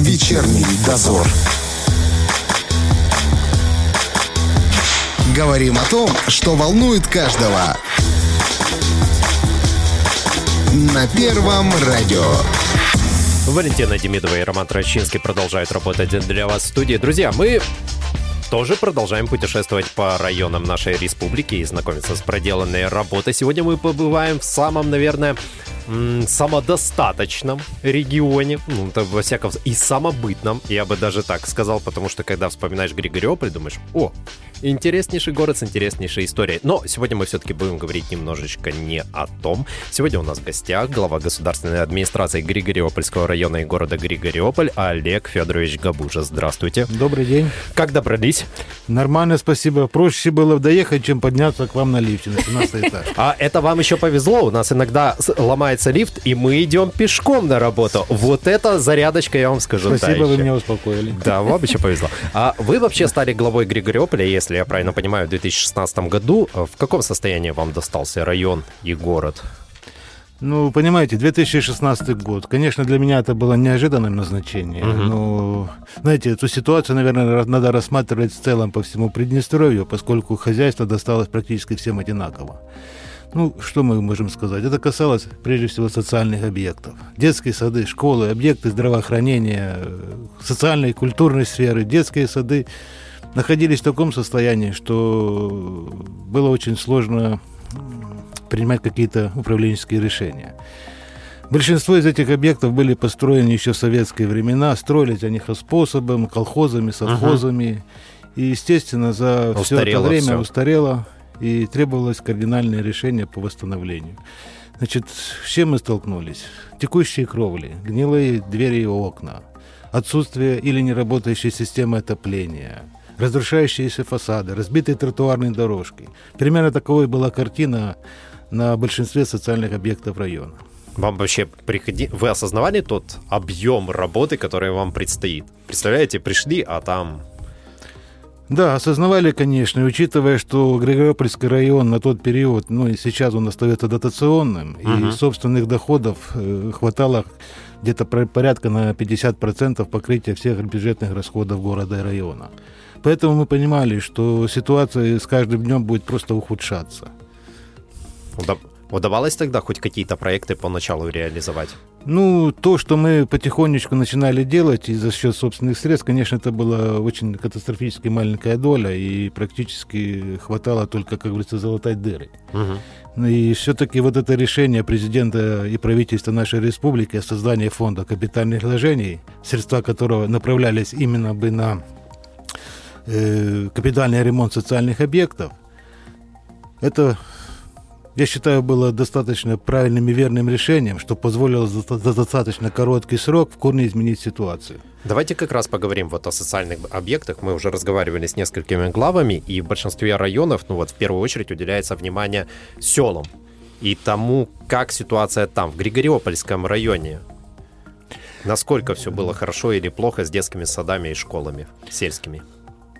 Вечерний дозор. Говорим о том, что волнует каждого. На Первом радио. Валентина Демидова и Роман Трощинский продолжают работать для вас в студии. Друзья, мы тоже продолжаем путешествовать по районам нашей республики и знакомиться с проделанной работой. Сегодня мы побываем в самом, наверное, самодостаточном регионе, ну, это, во всяком и самобытном, я бы даже так сказал, потому что когда вспоминаешь Григориополь, думаешь, о, интереснейший город с интереснейшей историей. Но сегодня мы все-таки будем говорить немножечко не о том. Сегодня у нас в гостях глава государственной администрации Григориопольского района и города Григориополь Олег Федорович Габужа. Здравствуйте. Добрый день. Как добрались? Нормально, спасибо. Проще было доехать, чем подняться к вам на лифте на 17 этаж. А это вам еще повезло. У нас иногда ломается лифт, и мы идем пешком на работу. Вот это зарядочка, я вам скажу. Спасибо, вы меня успокоили. Да, вам еще повезло. А вы вообще стали главой Григориополя, если я правильно понимаю, в 2016 году. В каком состоянии вам достался район и город? Ну, понимаете, 2016 год. Конечно, для меня это было неожиданное назначение. Угу. Но, знаете, эту ситуацию, наверное, надо рассматривать в целом по всему Приднестровью, поскольку хозяйство досталось практически всем одинаково. Ну, что мы можем сказать? Это касалось прежде всего социальных объектов. Детские сады, школы, объекты здравоохранения, социальной и культурной сферы, детские сады находились в таком состоянии, что было очень сложно принимать какие-то управленческие решения. Большинство из этих объектов были построены еще в советские времена, строились они способом, колхозами, совхозами. uh И, естественно, за устарело все это время все. устарело и требовалось кардинальное решение по восстановлению. Значит, с чем мы столкнулись? Текущие кровли, гнилые двери и окна, отсутствие или неработающей системы отопления – разрушающиеся фасады, разбитые тротуарные дорожки. Примерно таковой была картина на большинстве социальных объектов района. Вам вообще приходи... Вы осознавали тот объем работы, который вам предстоит? Представляете, пришли, а там да, осознавали, конечно, учитывая, что Григориопольский район на тот период, ну и сейчас он остается дотационным, угу. и собственных доходов э, хватало где-то порядка на 50% покрытия всех бюджетных расходов города и района. Поэтому мы понимали, что ситуация с каждым днем будет просто ухудшаться. Удавалось тогда хоть какие-то проекты поначалу реализовать? Ну, то, что мы потихонечку начинали делать и за счет собственных средств, конечно, это была очень катастрофически маленькая доля, и практически хватало только, как говорится, залатать дыры. Угу. И все-таки вот это решение президента и правительства нашей республики о создании фонда капитальных вложений, средства которого направлялись именно бы на э, капитальный ремонт социальных объектов, это, я считаю, было достаточно правильным и верным решением, что позволило за, достаточно короткий срок в корне изменить ситуацию. Давайте как раз поговорим вот о социальных объектах. Мы уже разговаривали с несколькими главами, и в большинстве районов, ну вот в первую очередь уделяется внимание селам и тому, как ситуация там, в Григориопольском районе. Насколько все было хорошо или плохо с детскими садами и школами сельскими?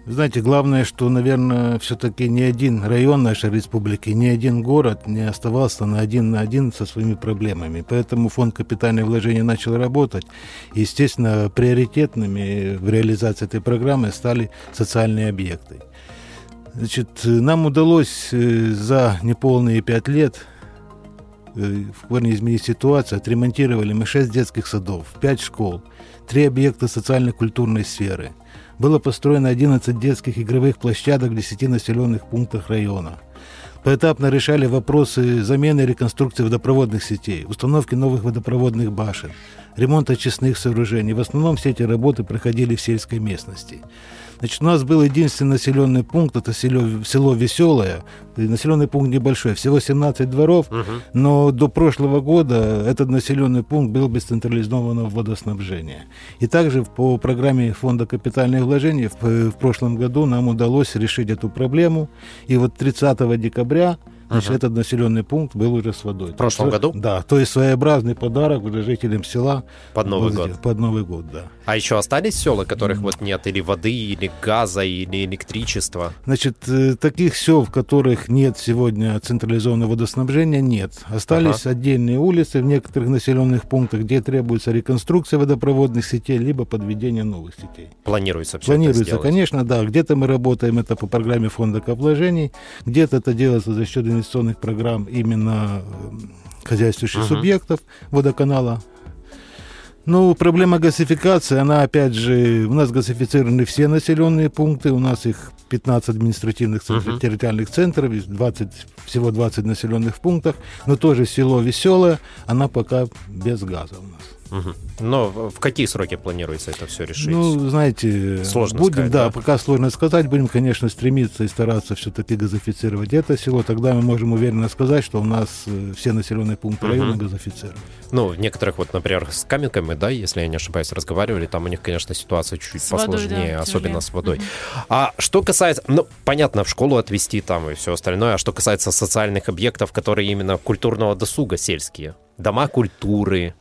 Знаете, главное, что, наверное, все-таки ни один район нашей республики, ни один город не оставался на один на один со своими проблемами. Поэтому фонд капитальных вложений начал работать. Естественно, приоритетными в реализации этой программы стали социальные объекты. Значит, нам удалось э, за неполные пять лет э, в корне изменить ситуацию. Отремонтировали мы шесть детских садов, пять школ, три объекта социально-культурной сферы – было построено 11 детских игровых площадок в 10 населенных пунктах района. Поэтапно решали вопросы замены и реконструкции водопроводных сетей, установки новых водопроводных башен, ремонта очистных сооружений. В основном все эти работы проходили в сельской местности. Значит, у нас был единственный населенный пункт, это село, село Веселое. Населенный пункт небольшой, всего 17 дворов, угу. но до прошлого года этот населенный пункт был без централизованного водоснабжения. И также по программе Фонда капитальных вложений в, в прошлом году нам удалось решить эту проблему. И вот 30 декабря Значит, этот населенный пункт был уже с водой. В прошлом То году? Да, то есть своеобразный подарок уже жителям села. Под Новый был год. Под Новый год, да. А еще остались села, которых вот нет или воды, или газа, или электричества? Значит, э, таких сел, в которых нет сегодня централизованного водоснабжения, нет. Остались отдельные улицы в некоторых населенных пунктах, где требуется реконструкция водопроводных сетей, либо подведение новых сетей. Планируется все Планируется, это сделать? конечно, да. Где-то мы работаем это по программе фонда вложений, где-то это делается за счет инвестиционных программ именно э, хозяйствующих Мгм. субъектов водоканала. Ну, проблема газификации, она опять же, у нас газифицированы все населенные пункты, у нас их 15 административных центров, Мгм. территориальных центров, из 20, всего 20 населенных пунктов, но тоже село Веселое, она пока без газа у нас. Мгм. Но в какие сроки планируется это все решить? Ну, знаете, Сложно будем, сказать, да, да? пока сложно сказать, будем, конечно, стремиться и стараться все-таки газифицировать это село, тогда мы можем уверенно сказать, что у нас э, все населенные пункты района газифицированы. Ну, в некоторых, вот, например, с Каменками, да, если я не ошибаюсь, разговаривали, там у них, конечно, ситуация чуть С водой, посложнее, да, особенно тяжелее. с водой. А что касается, ну, понятно, в школу отвезти там и все остальное, а что касается социальных объектов, которые именно культурного досуга сельские, дома культуры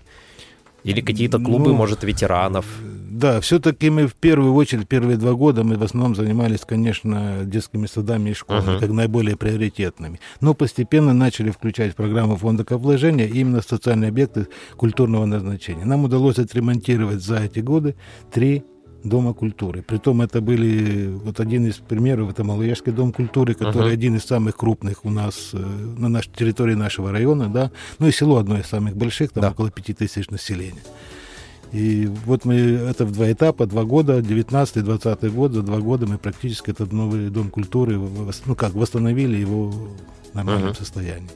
или какие-то клубы, Ну, может, ветеранов. Да, все-таки мы в первую очередь, первые два года мы в основном занимались, конечно, детскими садами и школами, Мгм. как наиболее приоритетными. Но постепенно начали включать в программу фонда вложения именно социальные объекты культурного назначения. Нам удалось отремонтировать за эти годы три Дома культуры. Притом это были, вот один из примеров, это Малояжский дом культуры, который Ага. один из самых крупных у нас э, на нашей территории нашего района, да, ну и село одно из самых больших, там Да. около пяти тысяч населения. И вот мы это в два этапа, два года, 19-20 год, за два года мы практически этот новый дом культуры, ну как, восстановили его в нормальном Мгм. состоянии.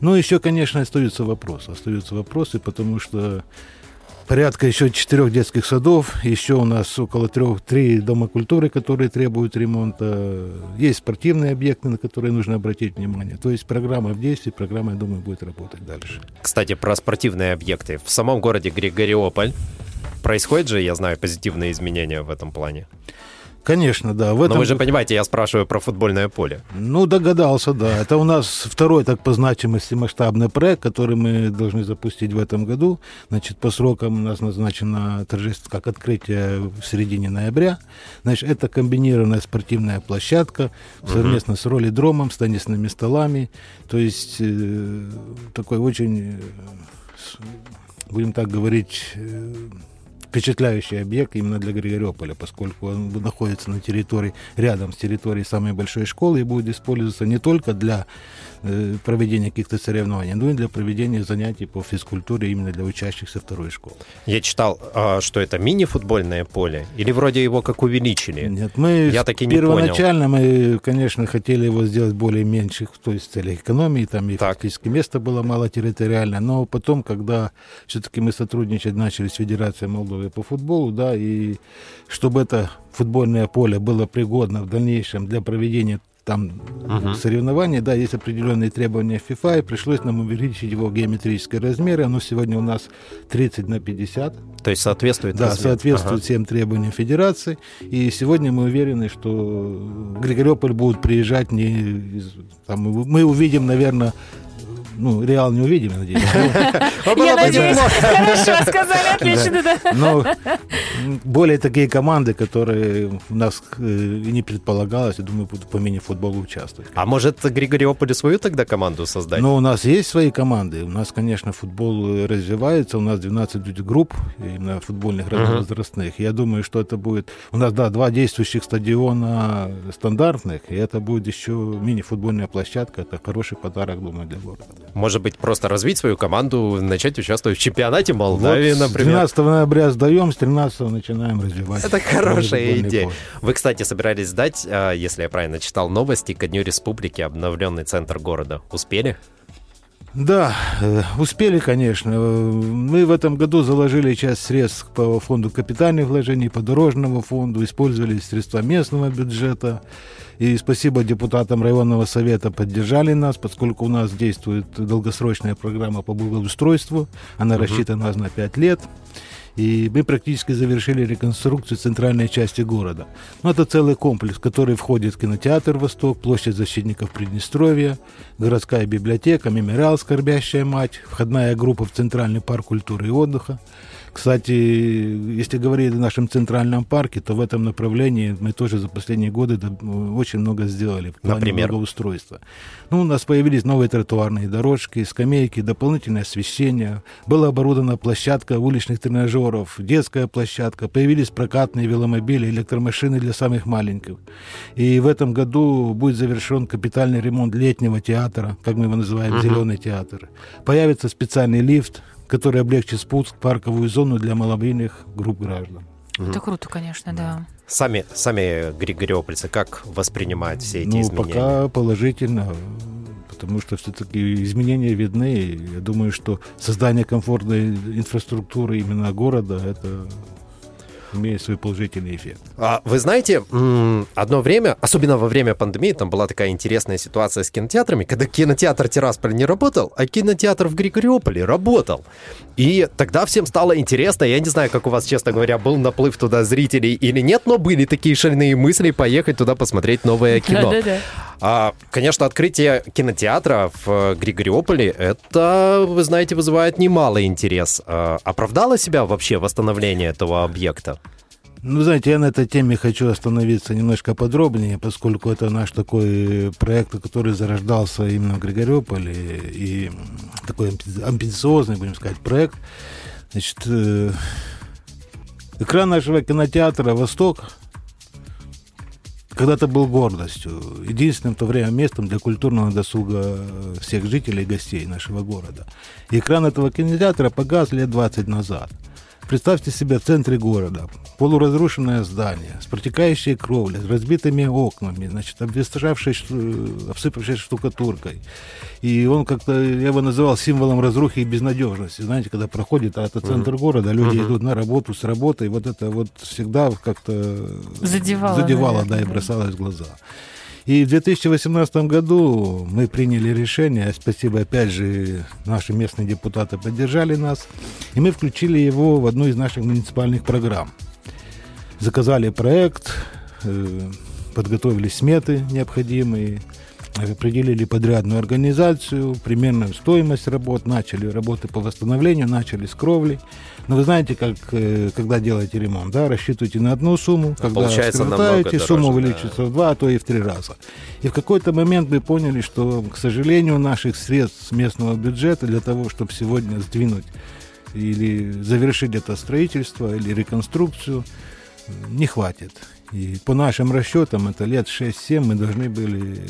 Ну, еще, конечно, остаются вопросы. Остаются вопросы, потому что порядка еще четырех детских садов, еще у нас около трех, три дома культуры, которые требуют ремонта. Есть спортивные объекты, на которые нужно обратить внимание. То есть программа в действии, программа, я думаю, будет работать дальше. Кстати, про спортивные объекты. В самом городе Григориополь происходят же, я знаю, позитивные изменения в этом плане. Конечно, да. В Но этом... вы же понимаете, я спрашиваю про футбольное поле. Ну, догадался, да. Это у нас второй так по значимости масштабный проект, который мы должны запустить в этом году. Значит, по срокам у нас назначено торжество как открытие в середине ноября. Значит, это комбинированная спортивная площадка совместно с ролидромом, с теннисными столами. То есть э, такой очень, э, будем так говорить, э, впечатляющий объект именно для Григориополя, поскольку он находится на территории, рядом с территорией самой большой школы и будет использоваться не только для э, проведения каких-то соревнований, но и для проведения занятий по физкультуре именно для учащихся второй школы. Я читал, а, что это мини-футбольное поле, или вроде его как увеличили. Нет, мы Я таки не первоначально мы, конечно, хотели его сделать более меньших, то есть в целях экономии, там и Так. фактически места было мало территориально, но потом, когда все-таки мы сотрудничать начали с Федерацией Молдовы по футболу, да, и чтобы это футбольное поле было пригодно в дальнейшем для проведения там Мгм. соревнований, да, есть определенные требования ФИФА, и пришлось нам увеличить его геометрические размеры. Оно сегодня у нас 30 на 50, То есть соответствует да, размеру. соответствует всем требованиям Федерации. И сегодня мы уверены, что Григориополь будут приезжать не там, мы увидим, наверное, ну, Реал не увидим, я надеюсь. Я надеюсь, хорошо сказали, отлично, да. Но более такие команды, которые у нас э, и не предполагалось, я думаю, будут по мини-футболу участвовать. А может Григориополю свою тогда команду создать? Но у нас есть свои команды. У нас, конечно, футбол э, развивается. У нас 12 групп именно футбольных разновозрастных. Я думаю, что это будет... У нас, да, два действующих стадиона стандартных, и это будет еще мини-футбольная площадка. Это хороший подарок, думаю, для города. Может быть, просто развить свою команду, начать участвовать в чемпионате Молдавии, Вот с например? 12 ноября сдаем, с 13 начинаем развивать. Это хорошая идея. поле. Вы, кстати, собирались сдать, а, если я правильно читал новости, ко Дню Республики обновленный центр города. Успели? Да, э, успели, конечно. Мы в этом году заложили часть средств по фонду капитальных вложений, по дорожному фонду, использовали средства местного бюджета. И спасибо депутатам районного совета поддержали нас, поскольку у нас действует долгосрочная программа по благоустройству. Она рассчитана у нас на 5 лет. И мы практически завершили реконструкцию центральной части города. Ну, это целый комплекс, в который входит кинотеатр «Восток», площадь защитников Приднестровья, городская библиотека, мемориал «Скорбящая мать», входная группа в Центральный парк культуры и отдыха, кстати, если говорить о нашем центральном парке, то в этом направлении мы тоже за последние годы очень много сделали в плане Например? благоустройства. Ну, у нас появились новые тротуарные дорожки, скамейки, дополнительное освещение. Была оборудована площадка уличных тренажеров, детская площадка. Появились прокатные веломобили, электромашины для самых маленьких. И в этом году будет завершен капитальный ремонт летнего театра, как мы его называем, Мгм. «Зеленый театр». Появится специальный лифт, который облегчит спуск в парковую зону для маломобильных групп граждан. Это круто, конечно, да. Сами, сами григориопольцы как воспринимают все эти ну, изменения? пока положительно, потому что все-таки изменения видны. Я думаю, что создание комфортной инфраструктуры именно города, это имеет свой положительный эффект. А, Вы знаете, одно время, особенно во время пандемии, там была такая интересная ситуация с кинотеатрами, когда кинотеатр Тирасполь не работал, а кинотеатр в Григориополе работал. И тогда всем стало интересно, я не знаю, как у вас, честно говоря, был наплыв туда зрителей или нет, но были такие шальные мысли поехать туда посмотреть новое кино. Да-да-да. А, конечно, открытие кинотеатра в э, Григориополе, это, вы знаете, вызывает немалый интерес. А, оправдало себя вообще восстановление этого объекта? Ну, знаете, я на этой теме хочу остановиться немножко подробнее, поскольку это наш такой проект, который зарождался именно в Григориополе, и такой амби- амбициозный, будем сказать, проект. Значит, э, экран нашего кинотеатра «Восток» когда-то был гордостью, единственным в то время местом для культурного досуга всех жителей и гостей нашего города. Экран этого кинотеатра погас лет 20 назад. Представьте себе в центре города полуразрушенное здание с протекающей кровлей, с разбитыми окнами, значит, обветшавшей, шту- обсыпавшей штукатуркой. И он как-то, я его называл символом разрухи и безнадежности. Знаете, когда проходит, а это центр города, люди Мгм. идут на работу с работы, и вот это вот всегда как-то Задевало, задевало да, наверное, и да. бросалось в глаза. И в 2018 году мы приняли решение, спасибо опять же, наши местные депутаты поддержали нас, и мы включили его в одну из наших муниципальных программ. Заказали проект, э, подготовили сметы необходимые, определили подрядную организацию, примерную стоимость работ, начали работы по восстановлению, начали с кровли. Но вы знаете, как, э, когда делаете ремонт, да, рассчитываете на одну сумму, А когда скоротаете, сумма увеличится в два, а то и в три раза. И в какой-то момент мы поняли, что, к сожалению, наших средств с местного бюджета для того, чтобы сегодня сдвинуть или завершить это строительство или реконструкцию, не хватит. И по нашим расчетам, это лет 6-7 мы должны были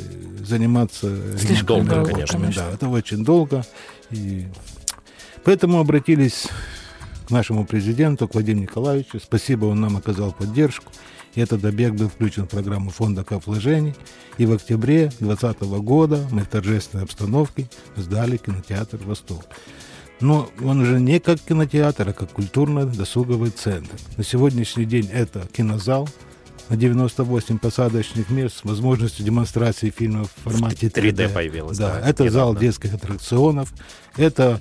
заниматься Слишком долго, работами. конечно. Да, это очень долго. И поэтому обратились к нашему президенту, к Владимиру Николаевичу. Спасибо, он нам оказал поддержку. И этот объект был включен в программу фонда капвложений. И в октябре 2020 года мы в торжественной обстановке сдали кинотеатр «Восток». Но он уже не как кинотеатр, а как культурно-досуговый центр. На сегодняшний день это кинозал на 98 посадочных мест с возможностью демонстрации фильмов в формате 3D. 3D появилось, Да, да, это зал недавно. детских аттракционов, это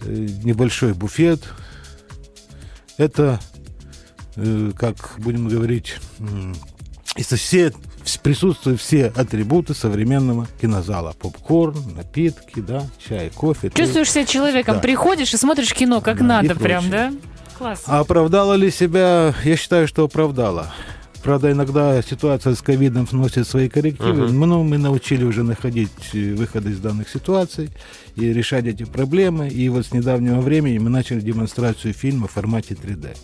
э, небольшой буфет, это, э, как будем говорить, это все, вс- присутствуют все атрибуты современного кинозала. Попкорн, напитки, да, чай, кофе. Чувствуешь себя человеком, Да. приходишь и смотришь кино как Да, надо прочее. прям, да? Класс. А оправдала ли себя? Я считаю, что оправдала. Правда, иногда ситуация с ковидом вносит свои коррективы, Мгм. но мы научили уже находить э, выходы из данных ситуаций и решать эти проблемы. И вот с недавнего времени мы начали демонстрацию фильма в формате 3D.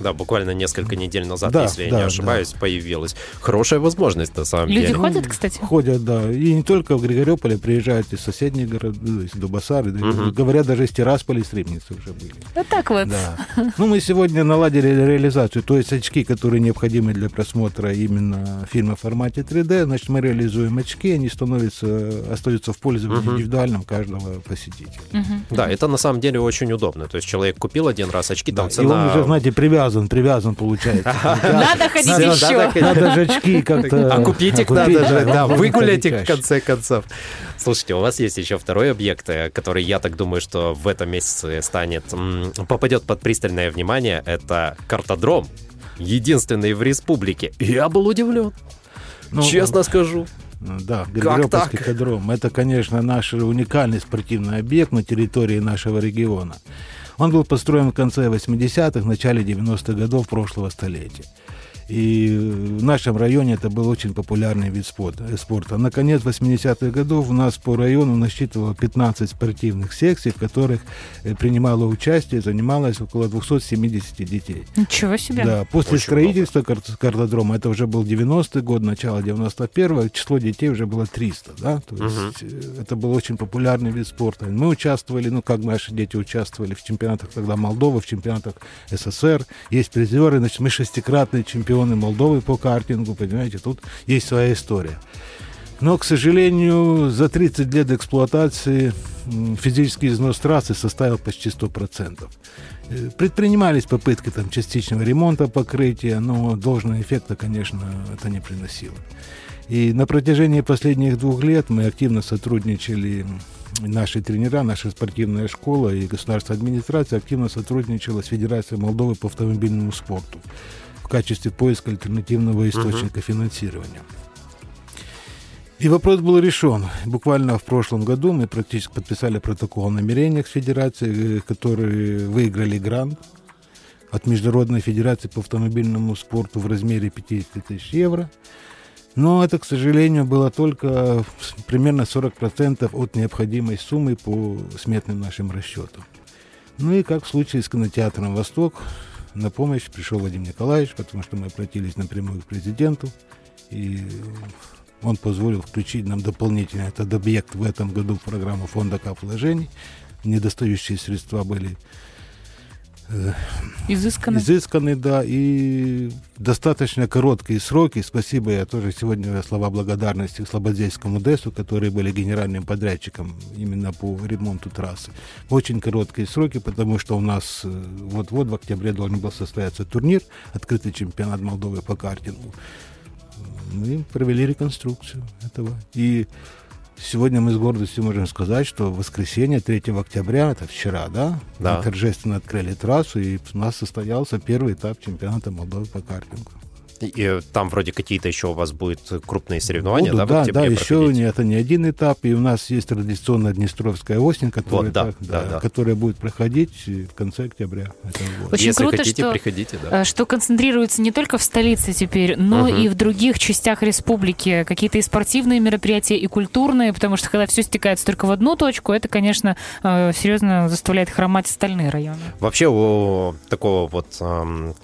Да, буквально несколько недель назад, Да, если я да, не ошибаюсь, появилась. Хорошая возможность, на самом Люди деле. ходят, кстати? Ходят, да. И не только в Григорьополе, приезжают из соседних городов, ну, из Дубасары, да, Мгм. говорят, даже из Тирасполя, из Рыбницы уже были. Вот так вот. Да. Ну, мы сегодня наладили реализацию, то есть очки, которые необходимы для просмотра именно фильма в формате 3D, значит, мы реализуем очки, они становятся, остаются в пользовании Мгм. индивидуальном каждого посетителя. Мгм. Да, это на самом деле очень удобно. То есть человек купил один раз очки, там Да, и цена... он уже, знаете, привязан привязан, привязан получается. Надо ходить еще. Надо же очки как-то... А купить их надо же, да, выгулять их в конце концов. Слушайте, у вас есть еще второй объект, э, который, я так думаю, что в этом месяце станет, попадет под пристальное внимание. Это картодром. Единственный в республике. Я был удивлен. Ну, Честно скажу. Да, Григорьевский кадром. Это, конечно, наш уникальный спортивный объект на территории нашего региона. Он был построен в конце 80-х, начале 90-х годов прошлого столетия. И в нашем районе это был очень популярный вид спорта. э, спорта. Наконец, 80-х годов у нас по району насчитывало 15 спортивных секций, в которых э, принимало участие, занималось около 270 детей. Ничего себе. Да, после Очень строительства кар- картодрома, это уже был 90-й год, начало 91-го, число детей уже было 300, да, то есть э, это был очень популярный вид спорта. Мы участвовали, ну, как наши дети участвовали в чемпионатах тогда Молдовы, в чемпионатах СССР, есть призеры, значит, мы шестикратные чемпионы Молдовы по картингу, понимаете, тут есть своя история. Но, к сожалению, за 30 лет эксплуатации физический износ трассы составил почти 100%. Э, Предпринимались попытки там, частичного ремонта покрытия, но должного эффекта, конечно, это не приносило. И на протяжении последних двух лет мы активно сотрудничали, наши тренера, наша спортивная школа и государственная администрация активно сотрудничала с Федерацией Молдовы по автомобильному спорту качестве поиска альтернативного источника финансирования. И вопрос был решен. Буквально в прошлом году мы практически подписали протокол о намерениях с Федерацией, э, которые выиграли грант от Международной Федерации по автомобильному спорту в размере 50 тысяч евро. Но это, к сожалению, было только примерно 40% от необходимой суммы по сметным нашим расчетам. Ну и как в случае с кинотеатром «Восток», на помощь пришел Вадим Николаевич, потому что мы обратились напрямую к президенту, и он позволил включить нам дополнительно этот объект в этом году в программу фонда кап вложений. Недостающие средства были Изысканно. изысканы, да, и достаточно короткие сроки. Спасибо, я тоже сегодня слова благодарности Слободзейскому ДЭСу, которые были генеральным подрядчиком именно по ремонту трассы. Очень короткие сроки, потому что у нас э, вот-вот в октябре должен был состояться турнир, открытый чемпионат Молдовы по картингу. Мы провели реконструкцию этого. И Сегодня мы с гордостью можем сказать, что в воскресенье 3 октября, это вчера, да, Да. мы торжественно открыли трассу, и у нас состоялся первый этап чемпионата Молдовы по картингу. И там вроде какие-то еще у вас будут крупные соревнования, Будут, да, в да, октябре да, еще проходить? не, это не один этап, и у нас есть традиционная Днестровская осень, которая, Вот, да, так- да, да. которая будет проходить в конце октября этого года. Очень Если круто, хотите, что- приходите, да. э, что концентрируется не только в столице теперь, но Мгм. и в других частях республики. Какие-то и спортивные мероприятия, и культурные, потому что когда все стекается только в одну точку, это, конечно, э, серьезно заставляет хромать остальные районы. Вообще у такого вот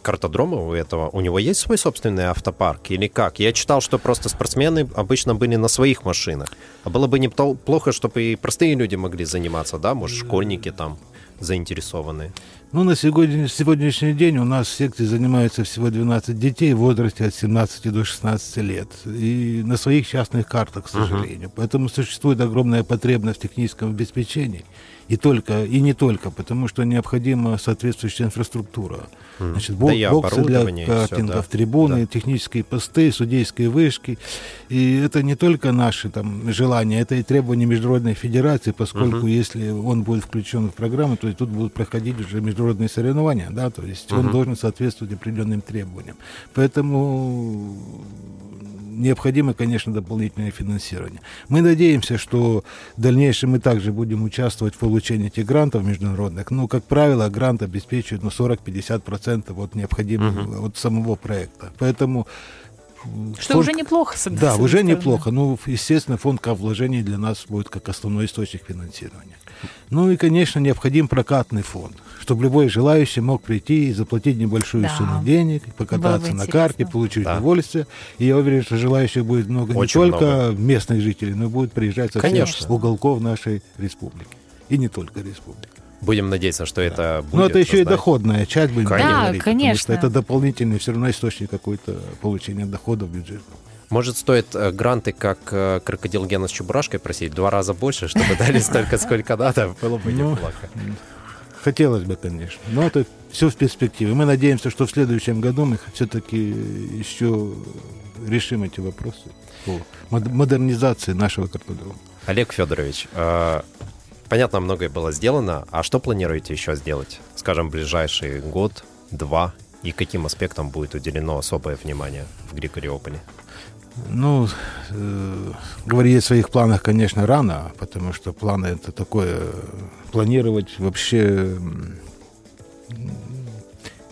картодрома, у этого, у него есть свой собственный автопарк или как? Я читал, что просто спортсмены обычно были на своих машинах. А было бы неплохо, чтобы и простые люди могли заниматься, да? Может, школьники там заинтересованные. Ну, на сегодня, сегодняшний день у нас в секции занимаются всего 12 детей в возрасте от 17 до 16 лет. И на своих частных картах, к сожалению. Поэтому существует огромная потребность в техническом обеспечении. И, только, и не только, потому что необходима соответствующая инфраструктура. Значит, бо- Да боксы для картингов, да. трибуны, технические посты, судейские вышки. И это не только наши там, желания, это и требования Международной Федерации, поскольку если он будет включен в программу, то и тут будут проходить уже международные соревнования, да, то есть он должен соответствовать определенным требованиям. Поэтому необходимо, конечно, дополнительное финансирование. Мы надеемся, что в дальнейшем мы также будем участвовать в получении этих грантов международных. Но, как правило, грант обеспечивает ну, 40-50% от необходимого, от самого проекта. Поэтому Что фонд- уже неплохо, с да, с уже стороны. неплохо. Ну, естественно, фонд вложений для нас будет как основной источник финансирования. Ну и, конечно, необходим прокатный фонд, чтобы любой желающий мог прийти и заплатить небольшую Да. сумму денег, покататься на карте, получить Да. удовольствие. И я уверен, что желающих будет много Очень не только много. местных жителей, но и будут приезжать со всех Конечно. уголков нашей республики. И не только республики. Будем надеяться, что это будет. Но это еще и создать. доходная часть, будем Конечно. Да, говорить, потому конечно. что это дополнительный все равно источник какой-то получения дохода в бюджет. Может, стоит э, гранты, как э, крокодил Гена с Чебурашкой просить, в два раза больше, чтобы дали столько, сколько надо, было бы Ну, неплохо. Хотелось бы, конечно. Но это все в перспективе. Мы надеемся, что в следующем году мы все-таки еще решим эти вопросы по модернизации нашего картодрома. Олег Федорович, э, понятно, многое было сделано. А что планируете еще сделать? Скажем, ближайший год, два? И каким аспектам будет уделено особое внимание в Григориополе? Ну, э, говорить о своих планах, конечно, рано, потому что планы это такое, планировать вообще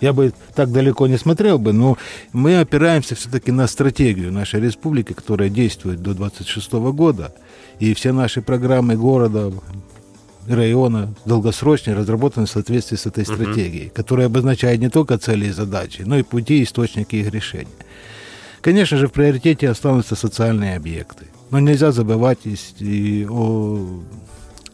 я бы так далеко не смотрел бы, но мы опираемся все-таки на стратегию нашей республики, которая действует до 26 года, и все наши программы города, района долгосрочные разработаны в соответствии с этой стратегией, которая обозначает не только цели и задачи, но и пути и источники их решения. Конечно же, в приоритете останутся социальные объекты. Но нельзя забывать и о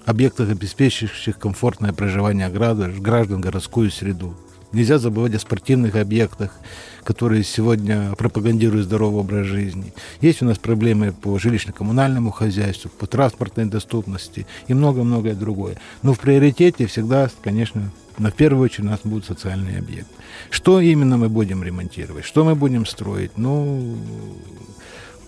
объектах, обеспечивающих комфортное проживание граждан, городскую среду. Нельзя забывать о спортивных объектах, которые сегодня пропагандируют здоровый образ жизни. Есть у нас проблемы по жилищно-коммунальному хозяйству, по транспортной доступности и много-многое другое. Но в приоритете всегда, конечно, на первую очередь у нас будут социальные объекты. Что именно мы будем ремонтировать, что мы будем строить? Ну,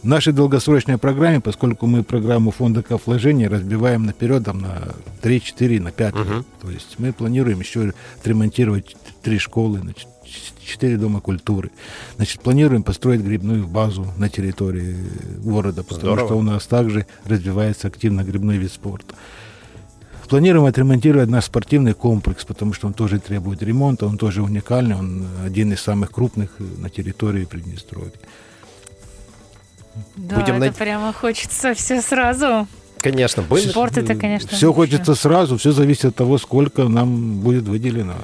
в нашей долгосрочной программе, поскольку мы программу фонда вложения разбиваем наперед там, на 3, 4, на 5 uh-huh. лет. То есть мы планируем еще отремонтировать три школы, значит, четыре дома культуры. Значит, планируем построить грибную базу на территории города, потому Здорово. что у нас также развивается активно грибной вид спорта. Планируем отремонтировать наш спортивный комплекс, потому что он тоже требует ремонта, он тоже уникальный, он один из самых крупных на территории Приднестровья. Да, Будем это над... прямо хочется все сразу. Конечно, будем... Спорт это, конечно. Все хочется сразу, все зависит от того, сколько нам будет выделено.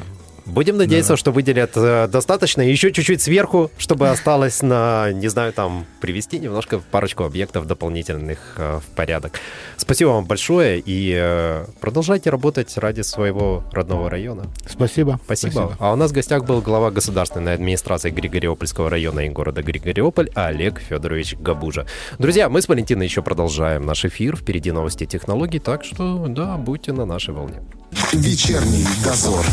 Будем надеяться, да. что выделят э, достаточно. Еще чуть-чуть сверху, чтобы осталось на, не знаю, там, привести немножко парочку объектов дополнительных э, в порядок. Спасибо вам большое и э, продолжайте работать ради своего родного района. Спасибо. Спасибо. Спасибо. А у нас в гостях был глава государственной администрации Григориопольского района и города Григориополь Олег Федорович Габужа. Друзья, мы с Валентиной еще продолжаем наш эфир. Впереди новости технологий, так что, да, будьте на нашей волне. Вечерний дозор.